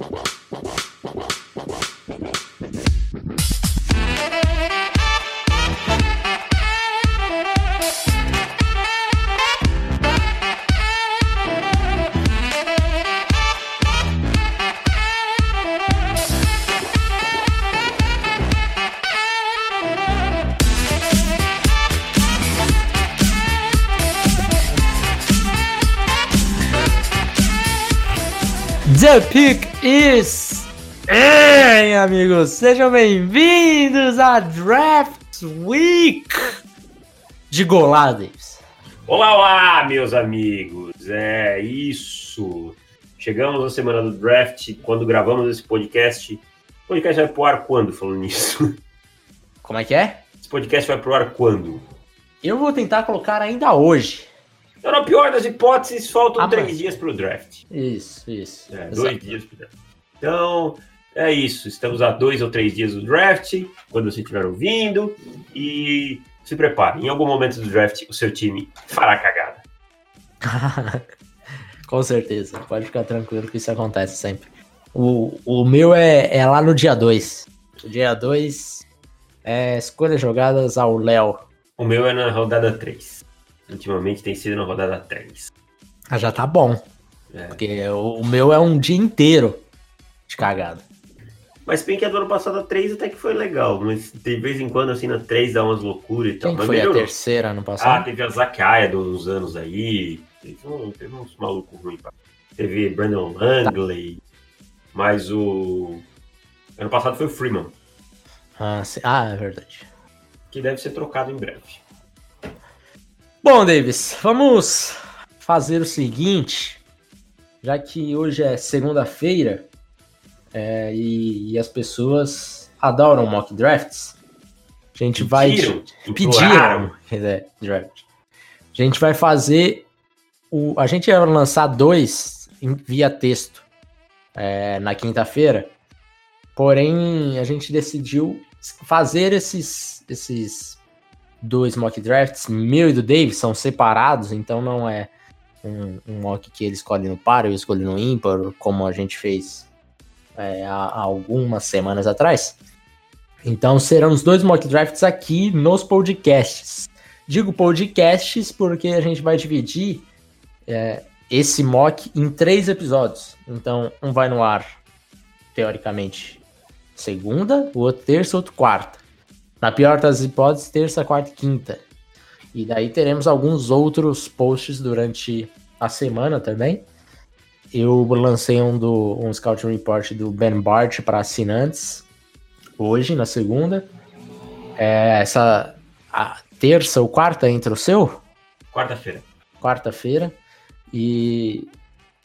Wow. Amigos, sejam bem-vindos à Draft Week de Golades. Olá, olá, meus amigos. É isso. Chegamos na semana do draft. Quando gravamos esse podcast, o podcast vai pro ar quando, falando nisso? Como é que é? Esse podcast vai pro ar quando? Eu vou tentar colocar ainda hoje. Então, na pior das hipóteses, faltam Ah, três mas- dias pro draft. Isso, isso. É, dois dias pro draft. Então, é isso. Estamos a dois ou três dias do draft, quando você estiver ouvindo. E se prepare. Em algum momento do draft, o seu time fará cagada. Com certeza, pode ficar tranquilo que isso acontece sempre. O, o meu é, é lá no dia 2. O dia 2 é escolhas jogadas ao Léo. O meu é na rodada 3. Ultimamente tem sido na rodada 3. Ah, já tá bom. É. Porque o, o meu é um dia inteiro de cagada. Mas bem que a do ano passado a 3 até que foi legal, mas de vez em quando assim na 3 dá umas loucuras e tal. Quem mas foi a melhorou. terceira ano Ah, passado? teve a Zakaia de uns anos aí. Teve, um- teve uns malucos ruins. Teve Brandon Langley. Mas o. Ano passado foi o Freeman, Ah, sim. Ah, é verdade. que deve ser trocado em breve. Bom, Davis, vamos fazer o seguinte. Já que hoje é segunda-feira é, e, e as pessoas adoram mock drafts, a gente vai. Pediram, Pediram é, draft. A gente vai fazer. O, a gente ia lançar dois em- via texto é, na quinta-feira. Porém, a gente decidiu fazer esses, esses dois mock drafts, meu e do Dave, são separados, então não é um, um mock que ele escolhe no par, eu escolhi no ímpar, como a gente fez é, há, algumas semanas atrás. Então serão os dois mock drafts aqui nos podcasts. Digo podcasts porque a gente vai dividir é, esse mock em três episódios. Então, um vai no ar, teoricamente, segunda, o outro terça, outro quarta. Na pior das hipóteses, terça, quarta e quinta. E daí teremos alguns outros posts durante a semana também. Eu lancei um do um Scout Report do Ben Bart para assinantes hoje, na segunda. É, essa terça ou quarta entra o seu? Quarta-feira. quarta-feira e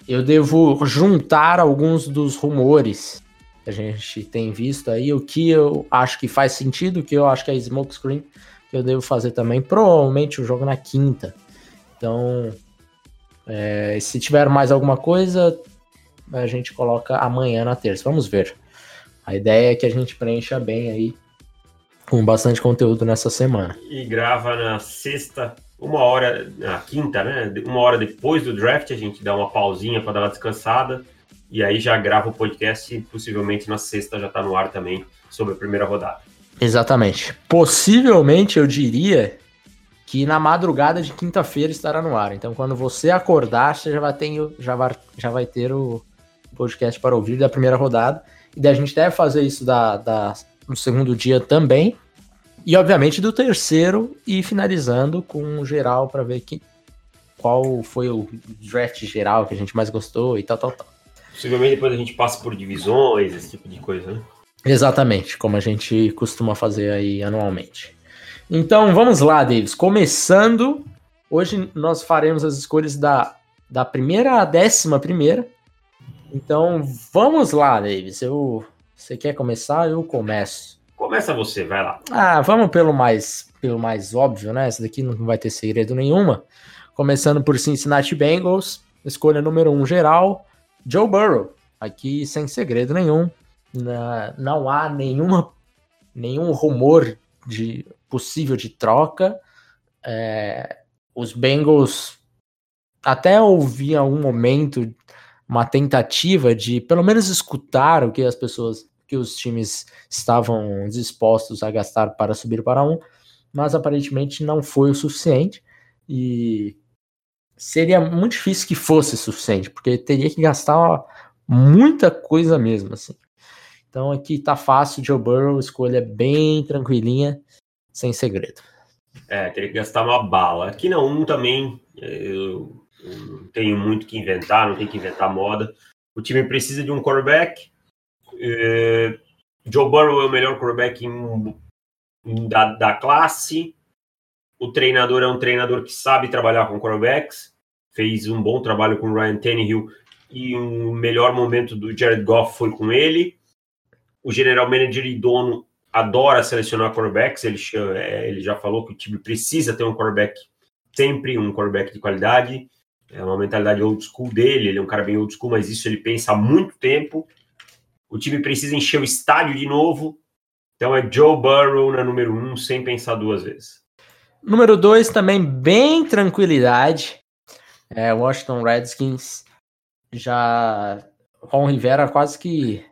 eu devo juntar alguns dos rumores que a gente tem visto aí, o que eu acho que faz sentido, o que eu acho que é smokescreen, que eu devo fazer também, provavelmente o jogo na quinta. Então, é, se tiver mais alguma coisa, a gente coloca amanhã na terça. Vamos ver. A ideia é que a gente preencha bem aí com bastante conteúdo nessa semana. E grava na sexta, uma hora, na quinta, né? Uma hora depois do draft, a gente dá uma pausinha para dar uma descansada. E aí já grava o podcast e possivelmente na sexta já tá no ar também sobre a primeira rodada. Exatamente. Possivelmente eu diria que na madrugada de quinta-feira estará no ar. Então, quando você acordar, você já vai ter, o- já vai, já vai ter o podcast para ouvir da primeira rodada. E daí a gente deve fazer isso da, da, no segundo dia também. E, obviamente, do terceiro e finalizando com o geral para ver que, qual foi o draft geral que a gente mais gostou e tal, tal, tal. Possivelmente depois a gente passa por divisões, esse tipo de coisa, né? Exatamente, como a gente costuma fazer aí anualmente. Então vamos lá, Davis. Começando, hoje nós faremos as escolhas da, da primeira à décima primeira. Então vamos lá, Davis. Eu, você quer começar? Eu começo. Começa você, vai lá. Ah, vamos pelo mais, pelo mais óbvio, né? Essa daqui não vai ter segredo nenhuma. Começando por Cincinnati Bengals, escolha número um geral, Joe Burrow. Aqui sem segredo nenhum. Na- não há nenhuma, nenhum rumor de possível de troca. É, os Bengals até ouvi em algum momento uma tentativa de pelo menos escutar o que as pessoas, que os times estavam dispostos a gastar para subir para um, mas aparentemente não foi o suficiente e seria muito difícil que fosse suficiente, porque teria que gastar muita coisa mesmo, assim. Então aqui tá fácil, Joe Burrow, escolha bem tranquilinha, sem segredo. É, teria que gastar uma bala. Aqui não, um também, eu não tenho muito que inventar, não tem que inventar moda. O time precisa de um quarterback. É, Joe Burrow é o melhor quarterback em, em, da, da classe. O treinador é um treinador que sabe trabalhar com quarterbacks. Fez um bom trabalho com o Ryan Tannehill e um melhor momento do Jared Goff foi com ele. O general manager e dono adora selecionar quarterbacks. Ele, é, ele já falou que o time precisa ter um quarterback sempre, um quarterback de qualidade. É uma mentalidade old school dele, ele é um cara bem old school, mas isso ele pensa há muito tempo. O time precisa encher o estádio de novo. Então é Joe Burrow na número um, sem pensar duas vezes. Número dois, também bem tranquilidade. É, Washington Redskins já. Ron Rivera quase que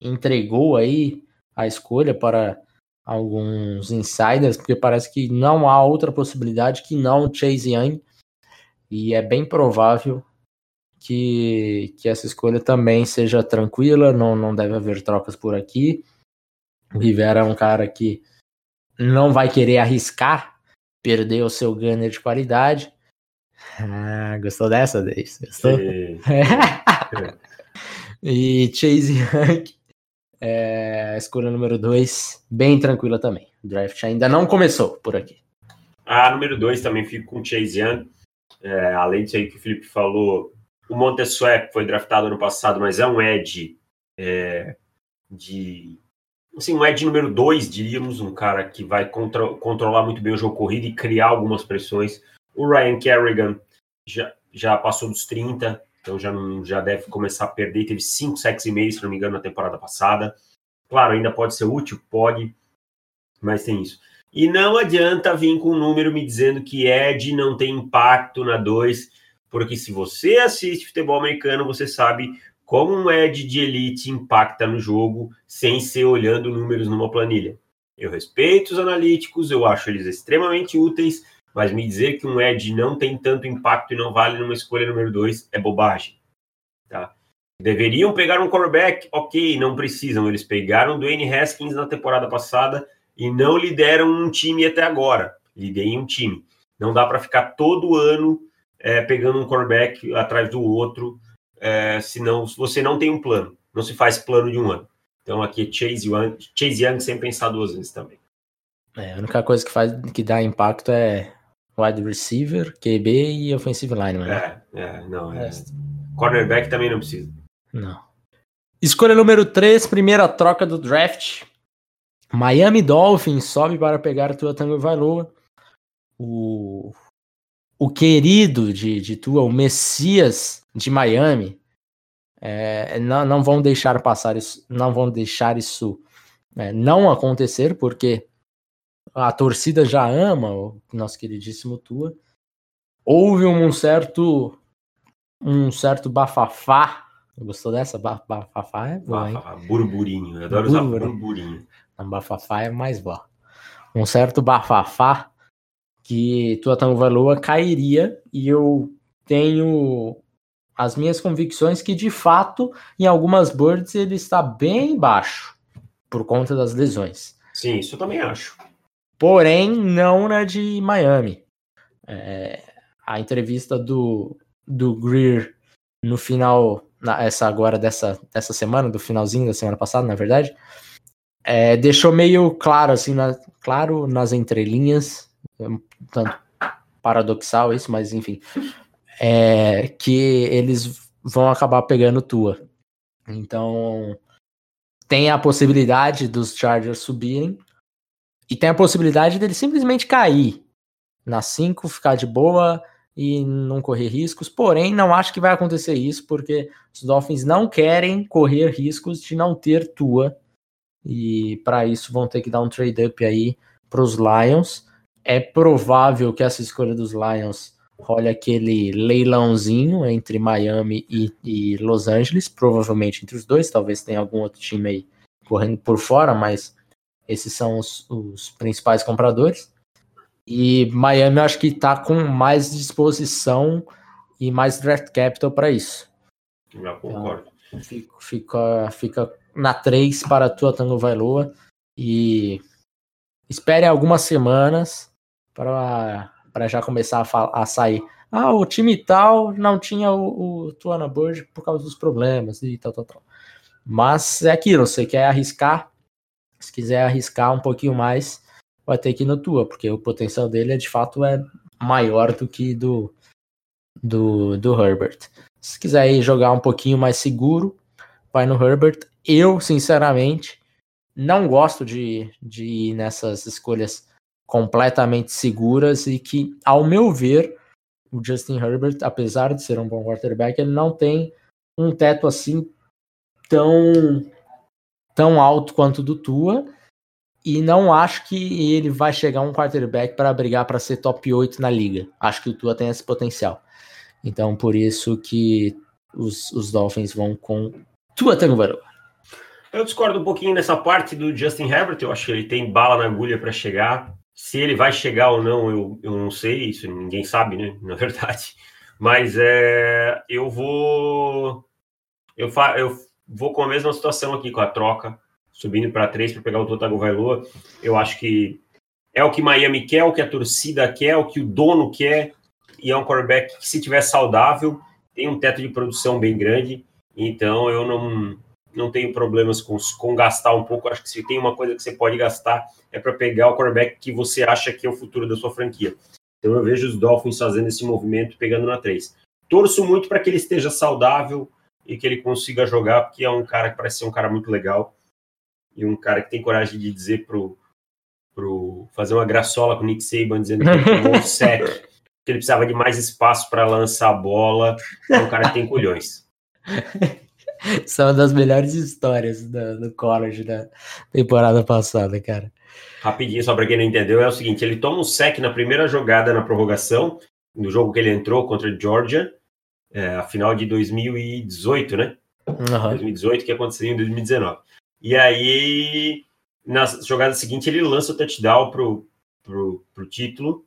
entregou aí a escolha para alguns insiders, porque parece que não há outra possibilidade que não Chase Young e é bem provável que, que essa escolha também seja tranquila, não, não deve haver trocas por aqui. O Rivera é um cara que não vai querer arriscar perder o seu gunner de qualidade. Ah, gostou dessa, vez? Gostou? e Chase Young, é, escolha número 2, bem tranquila também. O draft ainda não começou por aqui. A número 2 também fico com Chase Young. É, além disso aí que o Felipe falou, o Montessuet foi draftado ano passado, mas é um Ed é, de. Assim, um Ed número 2, diríamos, um cara que vai controlar muito bem o jogo corrido e criar algumas pressões. O Ryan Kerrigan já, já passou dos 30, então já, já deve começar a perder. Teve 5 sacks e meio, se não me engano, na temporada passada. Claro, ainda pode ser útil, pode, mas tem isso. E não adianta vir com um número me dizendo que Ed não tem impacto na 2, porque se você assiste futebol americano, você sabe como um Ed de elite impacta no jogo sem ser olhando números numa planilha. Eu respeito os analíticos, eu acho eles extremamente úteis, mas me dizer que um Ed não tem tanto impacto e não vale numa escolha número 2 é bobagem. Tá? Deveriam pegar um quarterback? Ok, não precisam. Eles pegaram Dwayne Haskins na temporada passada e não lideram um time até agora. Liderem um time. Não dá para ficar todo ano é, pegando um quarterback atrás do outro, é, senão você não tem um plano. Não se faz plano de um ano. Então aqui é Chase Young, Chase Young sem pensar duas vezes também. É, a única coisa que faz que dá impacto é wide receiver, QB e offensive line, né? É, é, não. É. Cornerback também não precisa. Não. Escolha número 3, primeira troca do draft. Miami Dolphins sobe para pegar Tua Tango Vailoa. O, o querido de, de Tua, o Messias de Miami, é, não, não vão deixar passar isso, não vão deixar isso é, não acontecer, porque a torcida já ama o nosso queridíssimo Tua. Houve um certo um certo bafafá. Gostou dessa? Bafafá é bom, hein? Burburinho. Eu adoro burburinho. usar burburinho. Um bafafá é mais bom. Um certo bafafá que Tua Tagovailoa cairia e eu tenho as minhas convicções que de fato em algumas birds ele está bem baixo por conta das lesões. Sim, isso eu também acho. Porém, não na de Miami. É, a entrevista do, do Greer no final, na, essa agora dessa, dessa semana, do finalzinho da semana passada, na verdade, é, deixou meio claro, assim, na, claro nas entrelinhas, tanto paradoxal isso, mas enfim, é, que eles vão acabar pegando tua. Então, tem a possibilidade dos Chargers subirem e tem a possibilidade dele simplesmente cair na 5, ficar de boa e não correr riscos. Porém, não acho que vai acontecer isso, porque os Dolphins não querem correr riscos de não ter tua e para isso vão ter que dar um trade up aí para os Lions. É provável que essa escolha dos Lions role aquele leilãozinho entre Miami e, e, Los Angeles, provavelmente entre os dois, talvez tenha algum outro time aí correndo por fora, mas esses são os, os principais compradores. E Miami eu acho que está com mais disposição e mais draft capital para isso. Eu concordo. Então, fica, fica na 3 para a tua Tango Vailoa e espere algumas semanas para já começar a, a, sair. Ah, o time tal não tinha o, o Tuana Bird por causa dos problemas e tal, tal, tal. Mas é aquilo, você quer arriscar, se quiser arriscar um pouquinho mais, vai ter que ir no Tua, porque o potencial dele é de fato é maior do que do, do, do Herbert. Se quiser ir jogar um pouquinho mais seguro, vai no Herbert. Eu, sinceramente, não gosto de, de ir nessas escolhas completamente seguras e que, ao meu ver, o Justin Herbert, apesar de ser um bom quarterback, ele não tem um teto assim tão tão alto quanto do Tua e não acho que ele vai chegar um quarterback para brigar para ser top 8 na liga. Acho que o Tua tem esse potencial. Então, por isso que os, os Dolphins vão com Tua Tagovailoa. Eu discordo um pouquinho nessa parte do Justin Herbert. Eu acho que ele tem bala na agulha para chegar. Se ele vai chegar ou não, eu, eu não sei. Isso ninguém sabe, né? Na verdade. Mas é, eu vou. Eu, fa, eu vou com a mesma situação aqui, com a troca, subindo para três para pegar o Totago Vailoa. Eu acho que é o que Miami quer, o que a torcida quer, o que o dono quer. E é um quarterback que, se tiver saudável, tem um teto de produção bem grande. Então eu não, não tenho problemas com, com gastar um pouco. Acho que se tem uma coisa que você pode gastar é para pegar o quarterback que você acha que é o futuro da sua franquia. Então eu vejo os Dolphins fazendo esse movimento, pegando na 3. Torço muito para que ele esteja saudável e que ele consiga jogar, porque é um cara que parece ser um cara muito legal e um cara que tem coragem de dizer pro, pro fazer uma graçola com o Nick Saban dizendo que ele tomou um sec, que ele precisava de mais espaço para lançar a bola. É um cara que tem culhões. São uma das melhores histórias do, do college da temporada passada, cara. Rapidinho, só para quem não entendeu, é o seguinte: ele toma um sec na primeira jogada na prorrogação, no jogo que ele entrou contra Georgia, é, a final de 2018, né? Uhum. 2018, que aconteceu em 2019. E aí, na jogada seguinte, ele lança o touchdown pro, pro, pro título.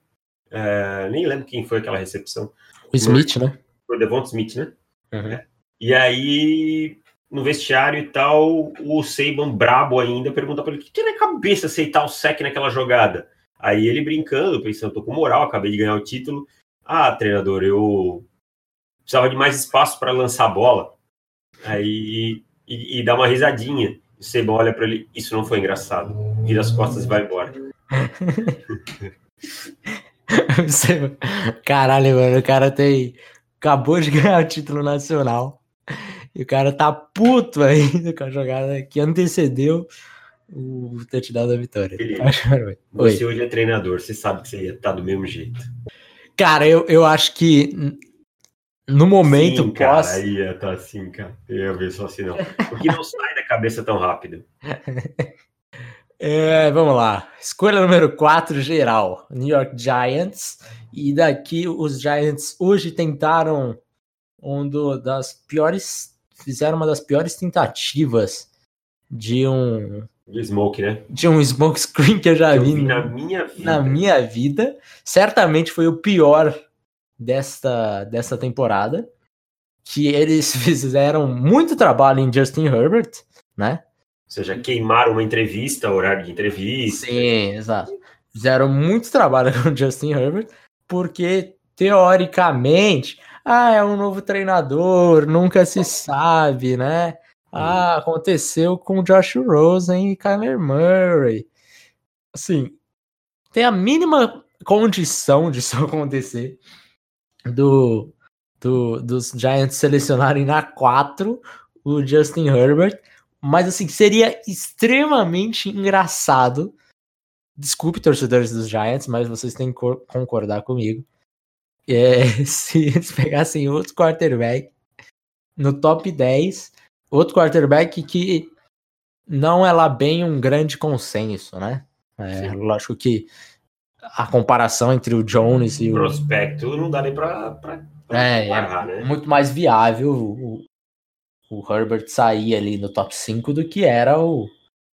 É, nem lembro quem foi aquela recepção. O Smith, né? Foi o Devon Smith, né? Uhum. É. E aí, no vestiário e tal, o Saban, brabo ainda, pergunta para ele: o que tem na cabeça aceitar o sec naquela jogada? Aí ele brincando, pensando, tô com moral, acabei de ganhar o título. Ah, treinador, eu precisava de mais espaço para lançar a bola. Aí e, e dá uma risadinha. O Seba olha para ele, isso não foi engraçado. Vira as costas e vai embora. Caralho, mano, o cara tem. Acabou de ganhar o título nacional. E o cara tá puto ainda com a jogada que antecedeu o touchdown da vitória. Felipe, você hoje é treinador, você sabe que você ia estar tá do mesmo jeito. Cara, eu, eu acho que no momento Sim, cara, pós... aí ia tá assim, cara. Eu ia ver só assim, não. Porque não sai da cabeça tão rápido. É, vamos lá. Escolha número 4, geral. New York Giants. E daqui os Giants hoje tentaram um do, das piores. Fizeram uma das piores tentativas de um. De smoke, né? De um smoke screen que eu já eu vi, vi na minha vida. Na minha vida. Certamente foi o pior desta, desta temporada, que eles fizeram muito trabalho em Justin Herbert, né? Ou seja, queimaram uma entrevista, horário de entrevista. Sim, exato. Fizeram muito trabalho com Justin Herbert, porque teoricamente, ah, é um novo treinador, nunca se sabe, né? Ah, aconteceu com Josh Rosen e Kyler Murray. Assim, tem a mínima condição disso acontecer do, do, dos Giants selecionarem na 4 o Justin Herbert, mas assim, seria extremamente engraçado. Desculpe, torcedores dos Giants, mas vocês têm que concordar comigo. É, se eles pegassem outro quarterback no top 10, outro quarterback que não é lá bem um grande consenso, né? É, lógico que a comparação entre o Jones e o. Prospecto não dá nem pra. pra, pra é, parar, é né? muito mais viável o, o Herbert sair ali no top 5 do que era o,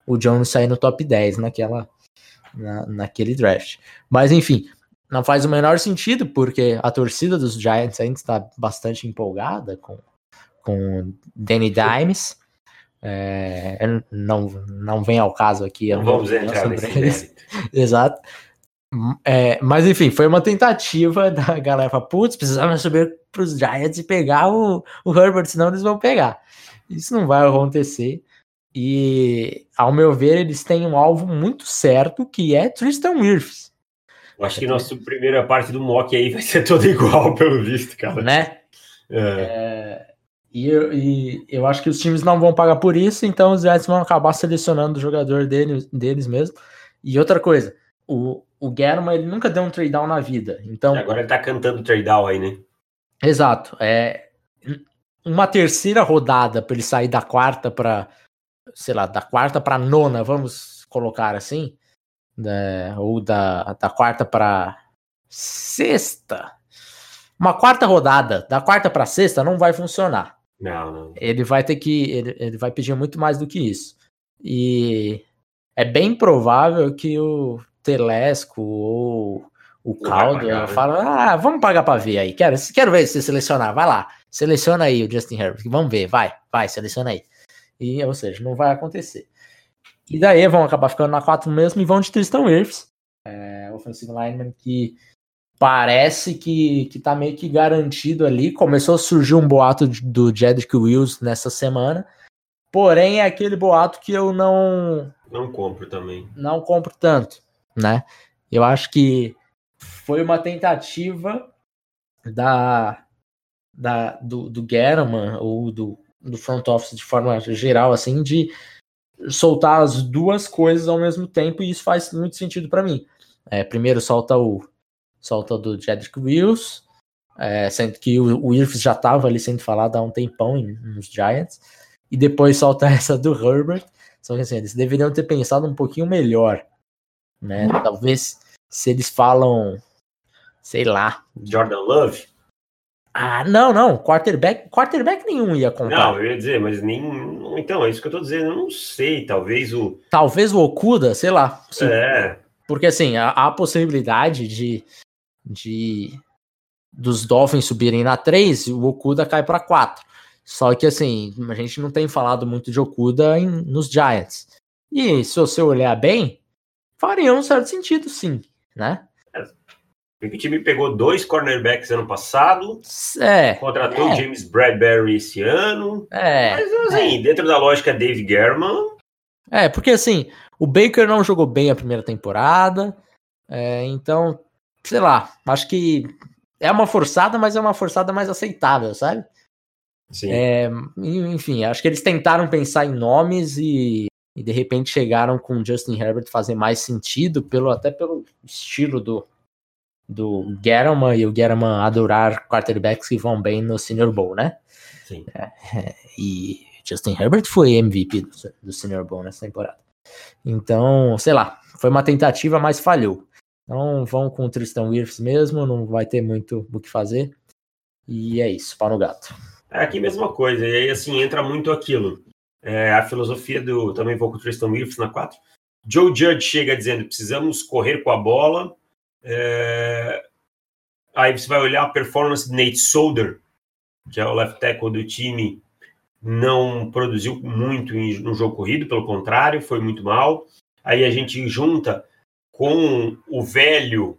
o Jones sair no top 10 naquela, na, naquele draft. Mas enfim, não faz o menor sentido, porque a torcida dos Giants ainda está bastante empolgada com, com Danny Dimes. É, não, não vem ao caso aqui. Não vamos entrar nesse Exato. É, mas enfim, foi uma tentativa da galera falar, putz, precisamos subir para os Giants e pegar o, o Herbert, senão eles vão pegar. Isso não vai acontecer. E, ao meu ver, eles têm um alvo muito certo, que é Tristan Wirfs. Eu acho que nossa primeira parte do mock aí vai ser toda igual, pelo visto, cara. Né? É. É, e, e, eu acho que os times não vão pagar por isso, então os Giants vão acabar selecionando o jogador deles, deles mesmo. E outra coisa, o, o German ele nunca deu um trade down na vida. Então, e agora ele tá cantando trade down aí, né? Exato. É uma terceira rodada para ele sair da quarta para sei lá, da quarta para nona, vamos colocar assim, né, ou da, da quarta para sexta. Uma quarta rodada, da quarta para sexta, não vai funcionar. Não, não. Ele vai ter que. Ele, ele vai pedir muito mais do que isso. E é bem provável que o Telesco ou o Caldo fala: ah, vamos pagar para ver aí. Quero, quero ver se você selecionar. Vai lá, seleciona aí o Justin Herbert. Vamos ver, vai, vai, seleciona aí. E, ou seja, não vai acontecer. E daí vão acabar ficando na 4 mesmo e vão de Tristan Wirfs, é, offensive lineman que parece que, que tá meio que garantido ali. Começou a surgir um boato do Jedrick Wills nessa semana. Porém, é aquele boato que eu não. Não compro também. Não compro tanto, né? Eu acho que foi uma tentativa da, da do, do German ou do, do front office de forma geral, assim, de soltar as duas coisas ao mesmo tempo, e isso faz muito sentido para mim. É, primeiro solta o solta do Jedrick Wills, é, sendo que o, o já estava ali sendo falado há um tempão em, nos Giants, e depois solta essa do Herbert. Só que assim, eles deveriam ter pensado um pouquinho melhor, né? Talvez se eles falam, sei lá. Jordan Love? Ah, não, não. Quarterback, quarterback nenhum ia comprar. Não, eu ia dizer, mas nem. Então, é isso que eu tô dizendo. Eu não sei. Talvez o. Talvez o Okuda, sei lá. Sim. É. Porque assim, há a possibilidade de, de dos Dolphins subirem na 3, o Okuda cai para 4. Só que assim, a gente não tem falado muito de Okuda em, nos Giants. E se você olhar bem, faria um certo sentido, sim, né? O time pegou dois cornerbacks ano passado. É. Contratou é. James Bradbury esse ano. É. Mas assim, é. dentro da lógica Dave German. É, porque assim, o Baker não jogou bem a primeira temporada. É, então, sei lá, acho que é uma forçada, mas é uma forçada mais aceitável, sabe? Sim. É, enfim, acho que eles tentaram pensar em nomes e, e de repente chegaram com Justin Herbert fazer mais sentido, pelo até pelo estilo do, do Gettleman e o Gettleman adorar quarterbacks que vão bem no Senior Bowl, né? Sim. É, e Justin Herbert foi MVP do, do Senior Bowl nessa temporada. Então, sei lá, foi uma tentativa, mas falhou. Então vão com o Tristan Wirfs mesmo, não vai ter muito o que fazer. E é isso, pau no gato. É aqui mesma coisa, e aí assim, entra muito aquilo. É, a filosofia do. Também vou com o Tristan Wirfs na 4. Joe Judge chega dizendo: precisamos correr com a bola, é... Aí você vai olhar a performance de Nate Solder, que é o left tackle do time, não produziu muito no jogo corrido, pelo contrário, foi muito mal. Aí a gente junta com o velho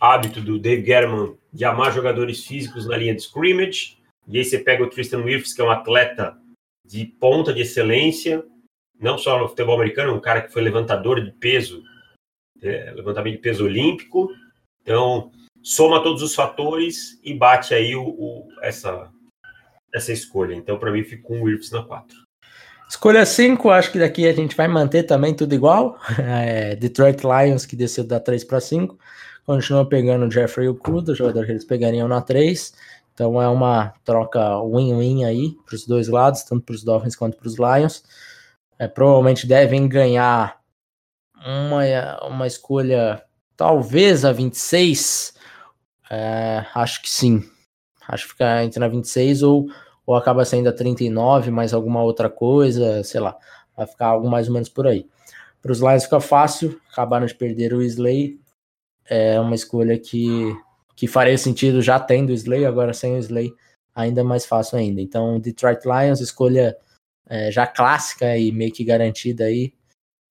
hábito do Dave German de amar jogadores físicos na linha de scrimmage, e aí você pega o Tristan Wirfs, que é um atleta de ponta de excelência, não só no futebol americano, um cara que foi levantador de peso é, levantamento de peso olímpico. Então, soma todos os fatores e bate aí o, o essa, essa escolha. Então, para mim, fico com o Wirfs na 4. Escolha 5, acho que daqui a gente vai manter também tudo igual. É, Detroit Lions, que desceu da 3 para 5, continua pegando o Jeffrey Okuda, jogador que eles pegariam na 3. Então é uma troca win-win aí para os dois lados, tanto para os Dolphins quanto para os Lions. É, provavelmente devem ganhar uma, uma escolha talvez a 26. É, acho que sim. Acho que fica entre a 26 ou, ou acaba sendo a 39, mais alguma outra coisa, sei lá. Vai ficar algo mais ou menos por aí. Para os Lions fica fácil, acabaram de perder o Slay. É uma escolha que, que faria sentido já tendo o Slay, agora sem o Slay ainda mais fácil ainda. Então, Detroit Lions, escolha é, já clássica e meio que garantida aí.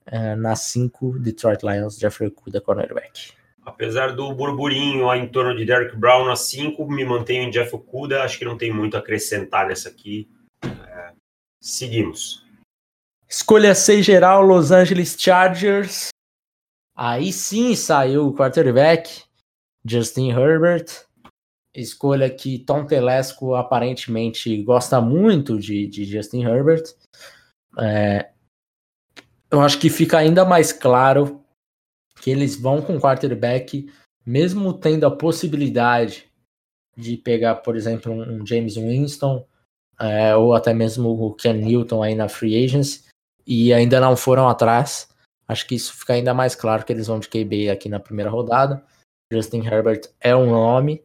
É, na 5, Detroit Lions, Jeffrey Kuda, cornerback. Apesar do burburinho em torno de Derek Brown na 5, me mantenho em Jeff Okuda. Acho que não tem muito a acrescentar nessa aqui. É, seguimos. Escolha 6 geral, Los Angeles Chargers. Aí sim saiu o quarterback, Justin Herbert. Escolha que Tom Telesco aparentemente gosta muito de, de Justin Herbert. É, eu acho que fica ainda mais claro que eles vão com quarterback, mesmo tendo a possibilidade de pegar, por exemplo, um James Winston é, ou até mesmo o Ken Newton aí na free agency e ainda não foram atrás. Acho que isso fica ainda mais claro que eles vão de QB aqui na primeira rodada. Justin Herbert é um nome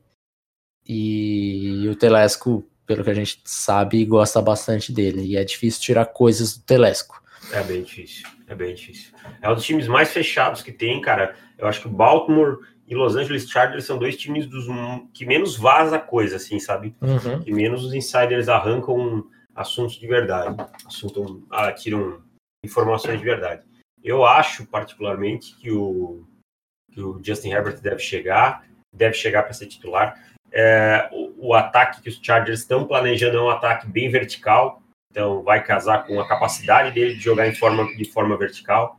e o Telesco, pelo que a gente sabe, gosta bastante dele. E é difícil tirar coisas do Telesco. É bem difícil, é bem difícil. É um dos times mais fechados que tem, cara. Eu acho que o Baltimore e Los Angeles Chargers são dois times dos que menos vaza coisa, assim, sabe? Uhum. Que menos os insiders arrancam assuntos de verdade, assunto, ah, tiram informações de verdade. Eu acho, particularmente, que o, que o Justin Herbert deve chegar, deve chegar para ser titular. É, o, o, ataque que os Chargers estão planejando é um ataque bem vertical, então, vai casar com a capacidade dele de jogar em forma, de forma vertical.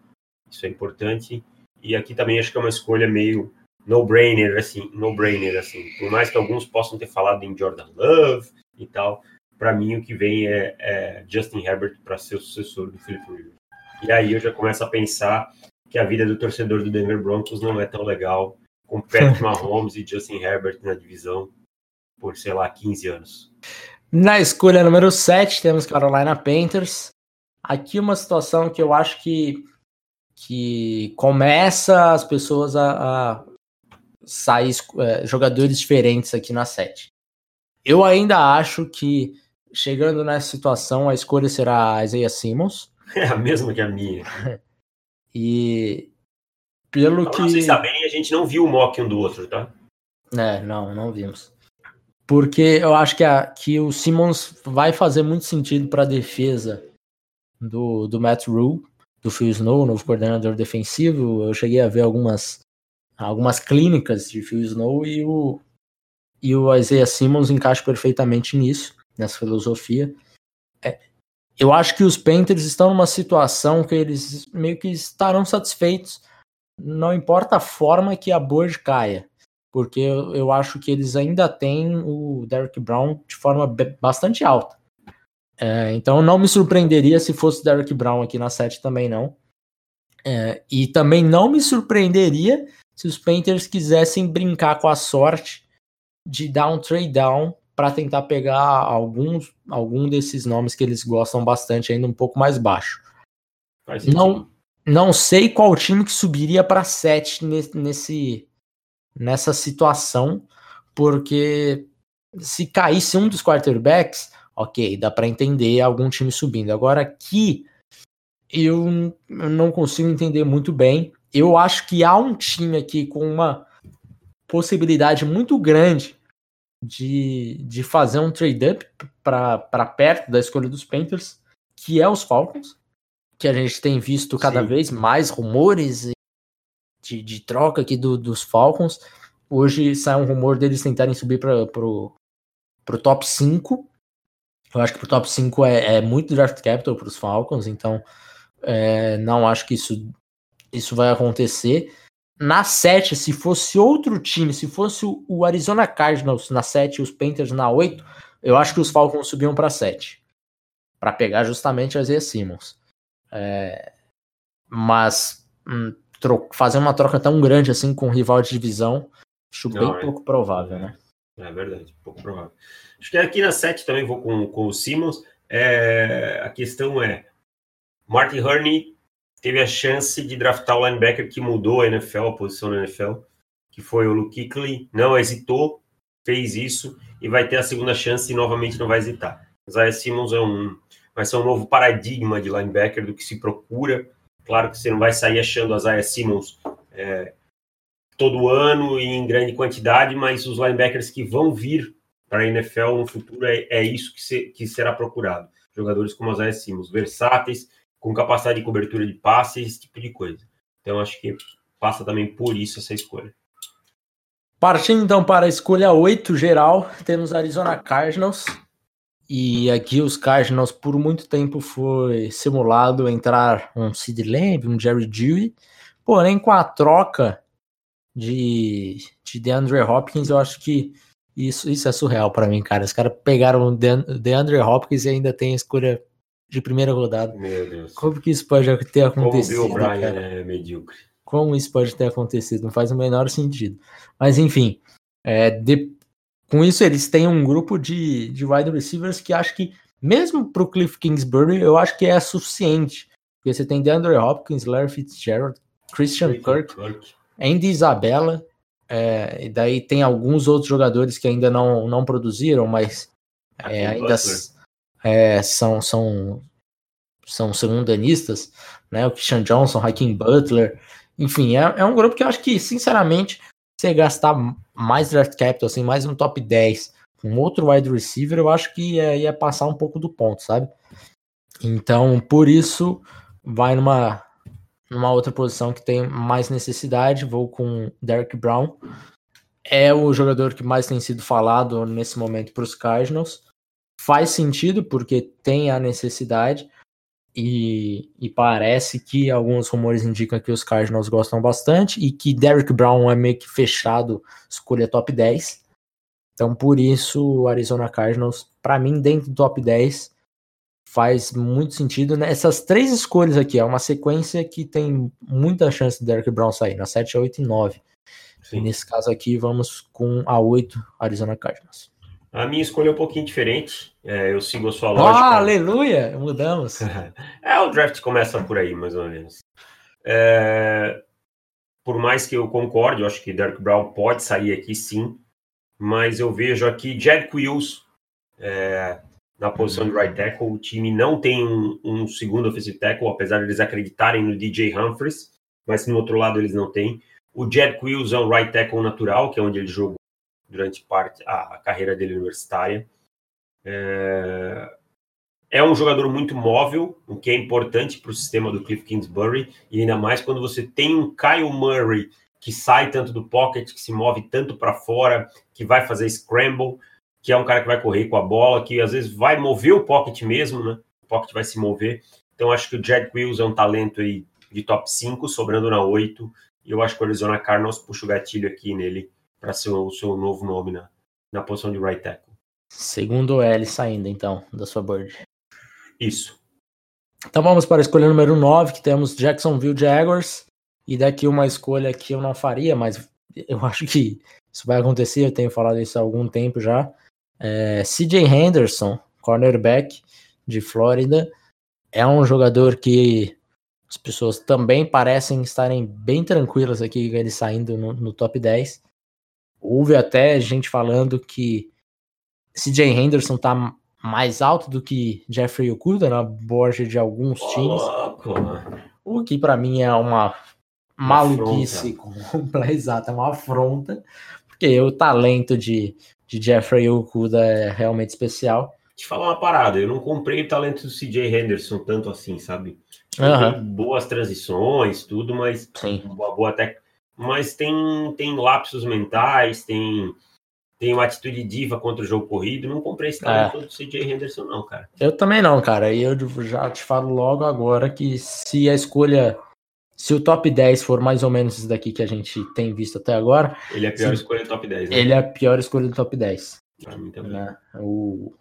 Isso é importante. E aqui também acho que é uma escolha meio no-brainer, assim, no-brainer, assim. Por mais que alguns possam ter falado em Jordan Love e tal, para mim o que vem é, é Justin Herbert para ser o sucessor do Philip Rivers. E aí eu já começo a pensar que a vida do torcedor do Denver Broncos não é tão legal com Patrick Mahomes e Justin Herbert na divisão por, sei lá, 15 anos. Na escolha número 7, temos Carolina Panthers. Aqui uma situação que eu acho que, que começa as pessoas a, a sair é, jogadores diferentes aqui na 7. Eu ainda acho que, chegando nessa situação, a escolha será Isaiah Simmons. É a mesma que a minha. e pelo que. Vocês sabem, a gente não viu o mock um do outro, tá? É, não, não vimos. Porque eu acho que, a, que o Simmons vai fazer muito sentido para a defesa do, do Matt Rule, do Phil Snow, novo coordenador defensivo. Eu cheguei a ver algumas, algumas clínicas de Phil Snow e o, e o Isaiah Simmons encaixa perfeitamente nisso, nessa filosofia. É, eu acho que os Panthers estão numa situação que eles meio que estarão satisfeitos, não importa a forma que a board caia porque eu, eu acho que eles ainda têm o Derrick Brown de forma bastante alta. É, então não me surpreenderia se fosse Derrick Brown aqui na 7 também não. É, e também não me surpreenderia se os Panthers quisessem brincar com a sorte de dar um trade down para tentar pegar alguns algum desses nomes que eles gostam bastante ainda um pouco mais baixo. Não não sei qual time que subiria para 7 nesse, nessa situação, porque se caísse um dos quarterbacks, ok, dá para entender algum time subindo. Agora aqui eu não consigo entender muito bem. Eu acho que há um time aqui com uma possibilidade muito grande de, de fazer um trade-up para perto da escolha dos Panthers, que é os Falcons, que a gente tem visto cada Sim. vez mais rumores de, de troca aqui do, dos Falcons. Hoje sai um rumor deles tentarem subir para pro, pro top 5. Eu acho que pro top 5 é, é muito draft capital para os Falcons, então é, não acho que isso, isso vai acontecer. Na 7, se fosse outro time, se fosse o Arizona Cardinals na 7 e os Panthers na 8, eu acho que os Falcons subiam para 7. Para pegar justamente as Simmons. É, mas hum, fazer uma troca tão grande assim com um rival de divisão, acho Não, bem é. pouco provável, né? É verdade, pouco provável. Acho que aqui na 7 também vou com, com o Simmons. É, a questão é: Martin Hurney teve a chance de draftar o linebacker que mudou a NFL, a posição da NFL, que foi o Luke Kuechly, não hesitou, fez isso e vai ter a segunda chance e novamente não vai hesitar. Isaiah Simmons é um, vai ser um novo paradigma de linebacker do que se procura. Claro que você não vai sair achando a Isaiah Simmons é, todo ano e em grande quantidade, mas os linebackers que vão vir para a NFL no futuro é, é isso que, se, que, será procurado. Jogadores como Isaiah Simmons, versáteis, com capacidade de cobertura de passes, esse tipo de coisa. Então acho que passa também por isso essa escolha. Partindo então para a escolha 8 geral, temos Arizona Cardinals. E aqui os Cardinals por muito tempo foi simulado entrar um Sid Lamb, um Jerry Dewey. Porém, com a troca de, de DeAndre Hopkins, eu acho que isso, isso é surreal para mim, cara. Os caras pegaram o DeAndre Hopkins e ainda tem a escolha de primeira rodada. Meu Deus. Como que isso pode ter acontecido? Como o Bill Bryan é medíocre. Como isso pode ter acontecido? Não faz o menor sentido. Mas enfim, é, de, com isso eles têm um grupo de, de wide receivers que acho que, mesmo para o Cliff Kingsbury, eu acho que é suficiente. Porque você tem DeAndre Hopkins, Larry Fitzgerald, Christian Kirk, Kirk. Andy Isabella, é, e daí tem alguns outros jogadores que ainda não, não produziram, mas é, ainda é, são, são, são segundanistas, né? O Christian Johnson, Hakeem Butler, enfim, é, é um grupo que eu acho que, sinceramente, você gastar mais draft capital, assim, mais um top 10 com outro wide receiver, eu acho que ia, ia passar um pouco do ponto, sabe? Então, por isso, vai numa numa outra posição que tem mais necessidade, vou com Derek Brown. É o jogador que mais tem sido falado nesse momento para os Cardinals. Faz sentido porque tem a necessidade e, e, parece que alguns rumores indicam que os Cardinals gostam bastante e que Derek Brown é meio que fechado, escolha top 10. Então por isso o Arizona Cardinals, para mim, dentro do top 10, faz muito sentido. Né? Essas três escolhas aqui é uma sequência que tem muita chance de Derek Brown sair, na 7, 8 e 9. Sim. E nesse caso aqui, vamos com a 8, Arizona Cardinals. A minha escolha é um pouquinho diferente. É, eu sigo a sua lógica. Ah, aleluia! Mudamos. é, o draft começa por aí, mais ou menos. É, por mais que eu concorde, eu acho que Derek Brown pode sair aqui sim, mas eu vejo aqui Jed Quills, é, na posição de right tackle. O time não tem um, um segundo offensive tackle, apesar de eles acreditarem no DJ Humphries, mas no outro lado eles não têm. O Jed Quills é um right tackle natural, que é onde ele jogou durante parte a, carreira dele universitária. É, é um jogador muito móvel, o que é importante para o sistema do Cliff Kingsbury, e ainda mais quando você tem um Kyle Murray que sai tanto do pocket, que se move tanto para fora, que vai fazer scramble que é um cara que vai correr com a bola, que às vezes vai mover o pocket mesmo, né? O pocket vai se mover. Então acho que o Jed Wills é um talento aí de top 5, sobrando na 8. E eu acho que o Arizona Cardinals puxa o gatilho aqui nele para ser o seu novo nome na, na posição de right tackle. Segundo L saindo, então, da sua board. Isso. Então vamos para a escolha número 9, que temos Jacksonville Jaguars. E daqui uma escolha que eu não faria, mas eu acho que isso vai acontecer, eu tenho falado isso há algum tempo já. É, CJ Henderson, cornerback de Flórida, é um jogador que as pessoas também parecem estarem bem tranquilas aqui ele saindo no, no top 10. Houve até gente falando que CJ Henderson tá mais alto do que Jeffrey Okuda na borda de alguns times. O que para mim é uma maluquice exata, é uma afronta, porque o talento de de Jeffrey Okuda é realmente especial. Te falar uma parada, eu não comprei o talento do CJ Henderson tanto assim, sabe? Uhum. boas transições, tudo, mas Sim. uma boa até. Mas tem, tem lapsos mentais, tem, tem uma atitude diva contra o jogo corrido. Não comprei esse talento é. do CJ Henderson, não, cara. Eu também não, cara. E eu já te falo logo agora que se a escolha se o top 10 for mais ou menos isso daqui que a gente tem visto até agora. Ele é a pior se, escolha do top 10. Né? Ele é a pior escolha do top 10. Né? O,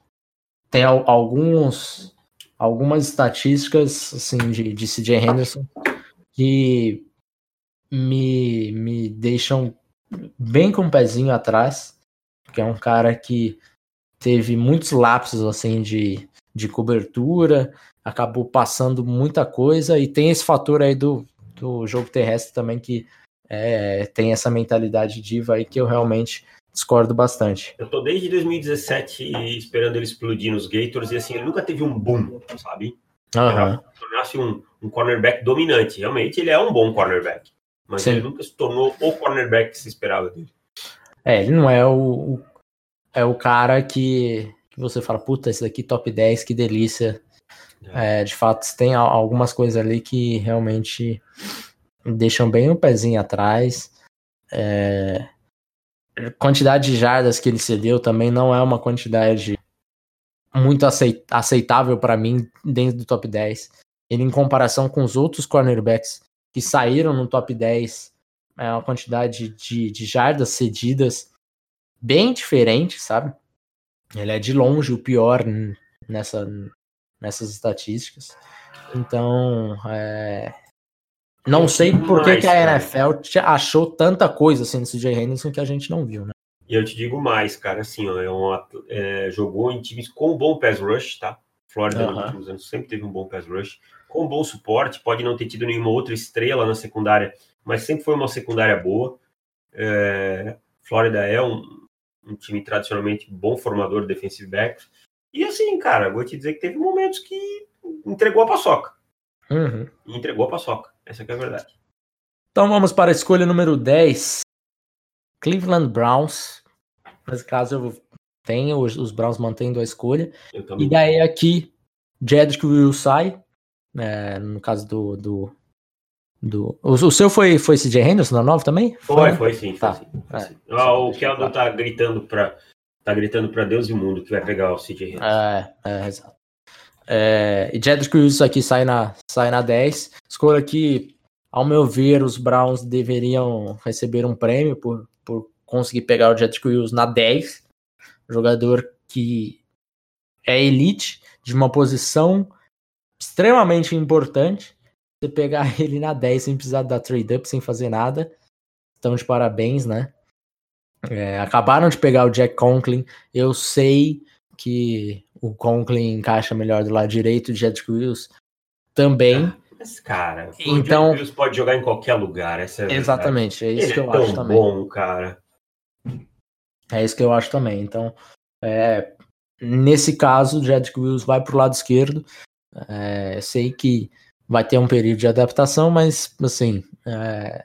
tem alguns, algumas estatísticas assim, de, de CJ Henderson que me, me deixam bem com o um pezinho atrás, que é um cara que teve muitos lapsos assim de, de cobertura, acabou passando muita coisa e tem esse fator aí do, do jogo terrestre também que é, tem essa mentalidade diva aí que eu realmente discordo bastante. Eu tô desde 2017 esperando ele explodir nos Gators e assim, ele nunca teve um boom, sabe? Uhum. Tornasse um, um cornerback dominante. Realmente ele é um bom cornerback, mas Sim. ele nunca se tornou o cornerback que se esperava dele. É, ele não é o, o é o cara que, que, você fala, puta, esse daqui top 10, que delícia. É. É, de fato, tem algumas coisas ali que realmente deixam bem o pezinho atrás. É, quantidade de jardas que ele cedeu também não é uma quantidade muito aceitável para mim dentro do top 10. Ele, em comparação com os outros cornerbacks que saíram no top 10, é uma quantidade de, de jardas cedidas bem diferente, sabe? Ele é de longe o pior nessa, nessas estatísticas. Então, é, não sei por que, que a NFL achou tanta coisa assim no CJ Henderson que a gente não viu, né? E eu te digo mais, cara, assim, ó, é um, é, jogou em times com bom pass rush, tá? Flórida nos últimos anos sempre teve um bom pass rush, com bom suporte, pode não ter tido nenhuma outra estrela na secundária, mas sempre foi uma secundária boa. É, Flórida é um, um, time tradicionalmente bom formador de defensive backs. E assim, cara, vou te dizer que teve momentos que entregou a paçoca. Uhum. entregou a paçoca. Essa é a verdade. Então vamos para a escolha número 10. Cleveland Browns. Nesse caso eu tenho, os, Browns mantendo a escolha. E daí aqui, Jedrick Will sai. É, no caso do. do, do o, o, seu foi, foi CJ Henderson na 9 também? Foi, foi, sim. Foi tá. sim, foi é, sim. Ah, o Keldon tá gritando para tá gritando para Deus e o mundo que vai pegar o CJ Henderson. É, é, exato. É, e Jedrick Wills aqui sai na, sai na 10. Escolha que, ao meu ver, os Browns deveriam receber um prêmio por, por conseguir pegar o Jedrick Wills na 10. Jogador que é elite, de uma posição extremamente importante. Você pegar ele na 10 sem precisar dar trade up, sem fazer nada. Então, de parabéns, né? É, acabaram de pegar o Jack Conklin. Eu sei que o Conklin encaixa melhor do lado direito, o Jedrick Wills também. Ah, mas, cara, então, o Wills pode jogar em qualquer lugar. Essa é exatamente, é isso Ele que eu é acho também. bom, cara. É isso que eu acho também. Então, é, nesse caso, o Jedrick Wills vai para o lado esquerdo. É, sei que vai ter um período de adaptação, mas assim, é,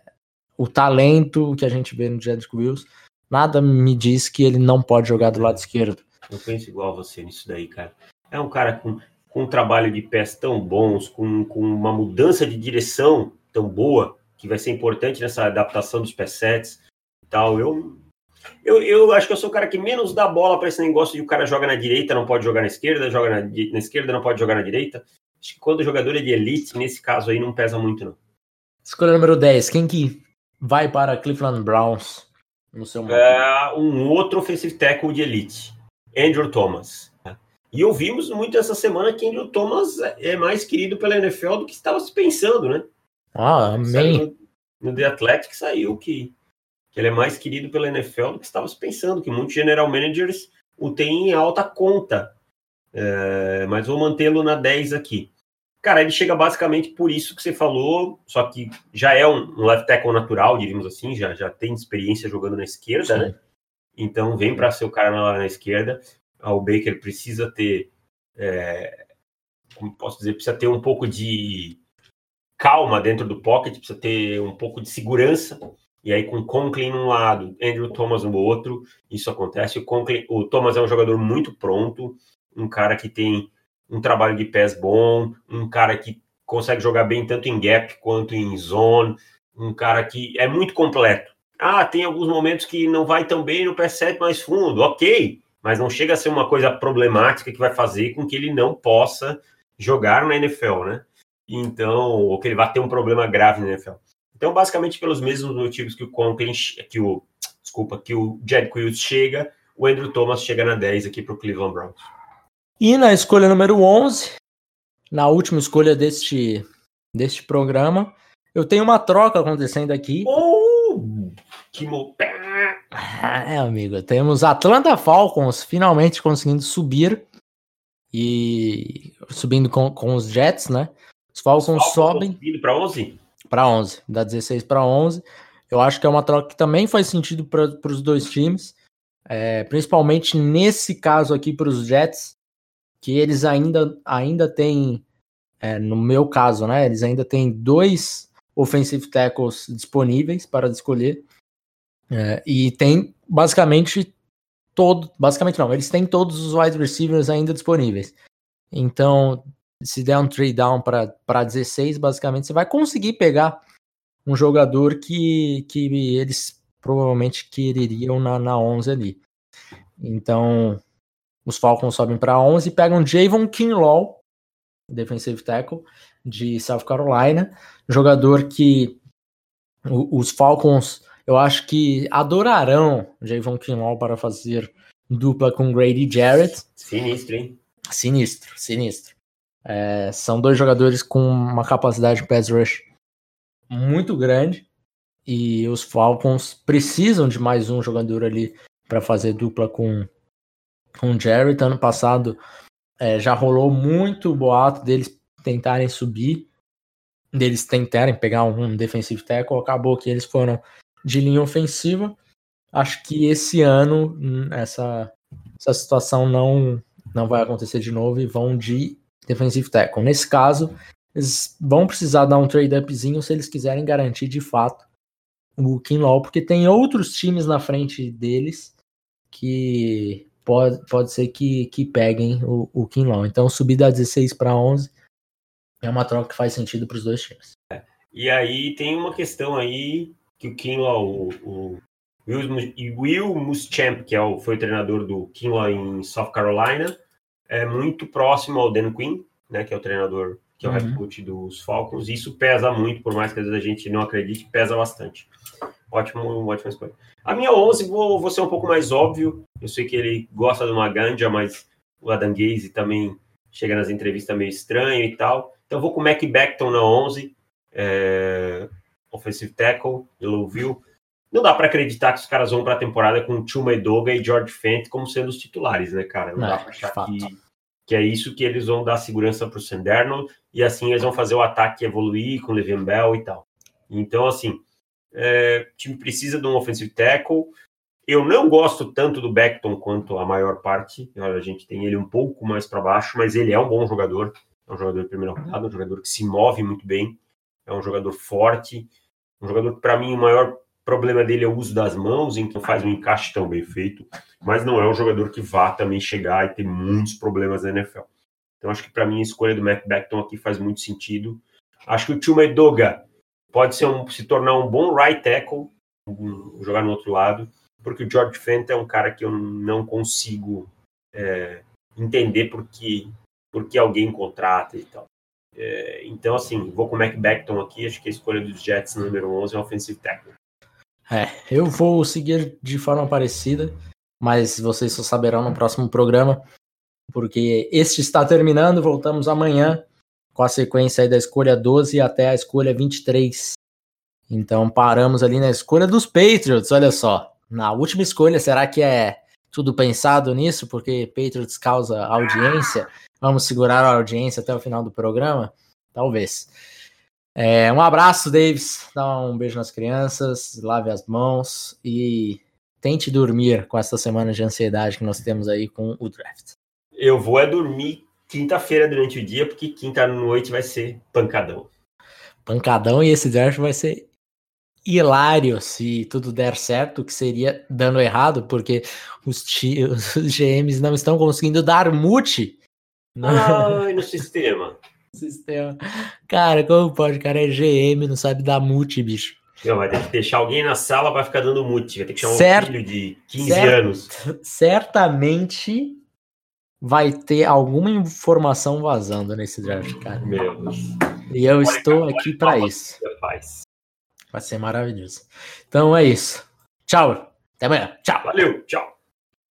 o talento que a gente vê no Jedrick Wills, nada me diz que ele não pode jogar do lado esquerdo. Eu penso igual a você nisso daí, cara. É um cara com, com um trabalho de pés tão bons, com, com uma mudança de direção tão boa, que vai ser importante nessa adaptação dos pés sets e tal. Eu, eu, eu acho que eu sou o cara que menos dá bola para esse negócio de o cara joga na direita, não pode jogar na esquerda, joga na, na esquerda, não pode jogar na direita. Acho que quando o jogador é de elite, nesse caso aí, não pesa muito, não. Escolha número 10. Quem que vai para Cleveland Browns no seu É um outro offensive tackle de elite. Andrew Thomas. E ouvimos muito essa semana que Andrew Thomas é mais querido pela NFL do que estava se pensando, né? Ah, amém. No, no The Athletic saiu que ele é mais querido pela NFL do que estava se pensando, que muitos general managers o têm em alta conta. É, mas vou mantê-lo na 10 aqui. Cara, ele chega basicamente por isso que você falou, só que já é um, um left tackle natural, diríamos assim, já, já tem experiência jogando na esquerda, Sim. né? Então vem para ser o cara na, na esquerda. O Baker precisa ter, é, como posso dizer, precisa ter um pouco de calma dentro do pocket, precisa ter um pouco de segurança. E aí com Conklin num lado, Andrew Thomas no outro, isso acontece. O, Conklin, o Thomas é um jogador muito pronto, um cara que tem um trabalho de pés bom, um cara que consegue jogar bem tanto em gap quanto em zone, um cara que é muito completo. Ah, tem alguns momentos que não vai tão bem no pé 7 mais fundo, ok, mas não chega a ser uma coisa problemática que vai fazer com que ele não possa jogar na NFL, né? Então, ou que ele vai ter um problema grave na NFL. Então, basicamente, pelos mesmos motivos que o Conklin, que o, desculpa, que o Jed Quills chega, o Andrew Thomas chega na 10 aqui para o Cleveland Browns. E na escolha número 11, na última escolha deste, deste programa, eu tenho uma troca acontecendo aqui. Oh! Que É, amigo, temos Atlanta Falcons finalmente conseguindo subir e subindo com, com os Jets, né? Os Falcons, Falcons sobem. Subindo para 11? Para 11, da 16 para 11. Eu acho que é uma troca que também faz sentido para os dois times, é, principalmente nesse caso aqui para os Jets, que eles ainda, ainda têm, é, no meu caso, né? Eles ainda têm dois offensive tackles disponíveis para escolher. É, e tem basicamente todo, basicamente não, eles têm todos os wide receivers ainda disponíveis. Então, se der um trade down para 16, basicamente você vai conseguir pegar um jogador que, que eles provavelmente quereriam na, na 11 ali. Então, os Falcons sobem para 11 e pegam Javon Kinlaw, defensive tackle de South Carolina, jogador que os Falcons eu acho que adorarão Javon Kinlaw para fazer dupla com Grady Jarrett. Sinistro, hein? Sinistro, sinistro. É, são dois jogadores com uma capacidade de pass rush muito grande e os Falcons precisam de mais um jogador ali para fazer dupla com com Jarrett. Ano passado é, já rolou muito boato deles tentarem subir, deles tentarem pegar um defensive tackle. Acabou que eles foram de linha ofensiva. Acho que esse ano hum, essa, essa situação não, não vai acontecer de novo e vão de defensive tackle. Nesse caso, eles vão precisar dar um trade-upzinho se eles quiserem garantir de fato o Kinlaw, porque tem outros times na frente deles que pode, pode ser que, que peguem o, o Kinlaw. Então, subir da 16 para 11 é uma troca que faz sentido para os dois times. E aí tem uma questão aí que o Kinlaw, o, o Will, Will Muschamp, que é o, foi o treinador do Kinlaw em South Carolina, é muito próximo ao Dan Quinn, né, que é o treinador, que é o uhum. head coach dos Falcons. Isso pesa muito, por mais que às vezes a gente não acredite, pesa bastante. Ótimo, ótima escolha. A minha 11, vou, vou ser um pouco mais óbvio. Eu sei que ele gosta de uma ganja, mas o Adam Gaze também chega nas entrevistas meio estranho e tal. Então vou com o Mac Beckton na 11. É offensive tackle de Louisville. Não dá para acreditar que os caras vão para a temporada com Chuma Edoga e George Fent como sendo os titulares, né, cara? Não, Não dá para achar que, que é isso que eles vão dar segurança para o Sanderno e assim eles vão fazer o ataque evoluir com o Le'Veon Bell e tal. Então, assim, é, o time precisa de um offensive tackle. Eu não gosto tanto do Beckton quanto a maior parte. A gente tem ele um pouco mais para baixo, mas ele é um bom jogador. É um jogador de primeira rodada, um jogador que se move muito bem é um jogador forte, um jogador que, para mim, o maior problema dele é o uso das mãos, em que faz um encaixe tão bem feito, mas não é um jogador que vá também chegar e ter muitos problemas na NFL. Então, acho que para mim a escolha do Mac Beckton aqui faz muito sentido. Acho que o Tio Edoga pode ser um, se tornar um bom right tackle, um, jogar no outro lado, porque o George Fent é um cara que eu não consigo é, entender porque, porque alguém contrata e tal. É, então, assim, vou com o Mac Beckton aqui. Acho que a escolha dos Jets número 11 é um offensive tackle. É, eu vou seguir de forma parecida, mas vocês só saberão no próximo programa, porque este está terminando. Voltamos amanhã com a sequência aí da escolha 12 até a escolha 23. Então paramos ali na escolha dos Patriots, olha só. Na última escolha, será que é tudo pensado nisso? Porque Patriots causa audiência. Vamos segurar a audiência até o final do programa? Talvez. É, um abraço, Davis. Dá um beijo nas crianças, lave as mãos e tente dormir com essa semana de ansiedade que nós temos aí com o draft. Eu vou é dormir quinta-feira durante o dia, porque quinta noite vai ser pancadão. Pancadão e esse draft vai ser hilário se tudo der certo, que seria dando errado, porque os, os GMs não estão conseguindo dar mute Ai, no sistema. Sistema. Cara, como pode? cara é GM, não sabe dar mute, bicho. Não, vai ter que deixar alguém na sala, vai ficar dando mute. Vai ter que chamar certo, um filho de 15 certo, anos. Certamente vai ter alguma informação vazando nesse draft, cara. Meu Deus. E eu pode estou aqui para isso. Vai ser maravilhoso. Então é isso. Tchau. Até amanhã. Tchau. Valeu. Tchau.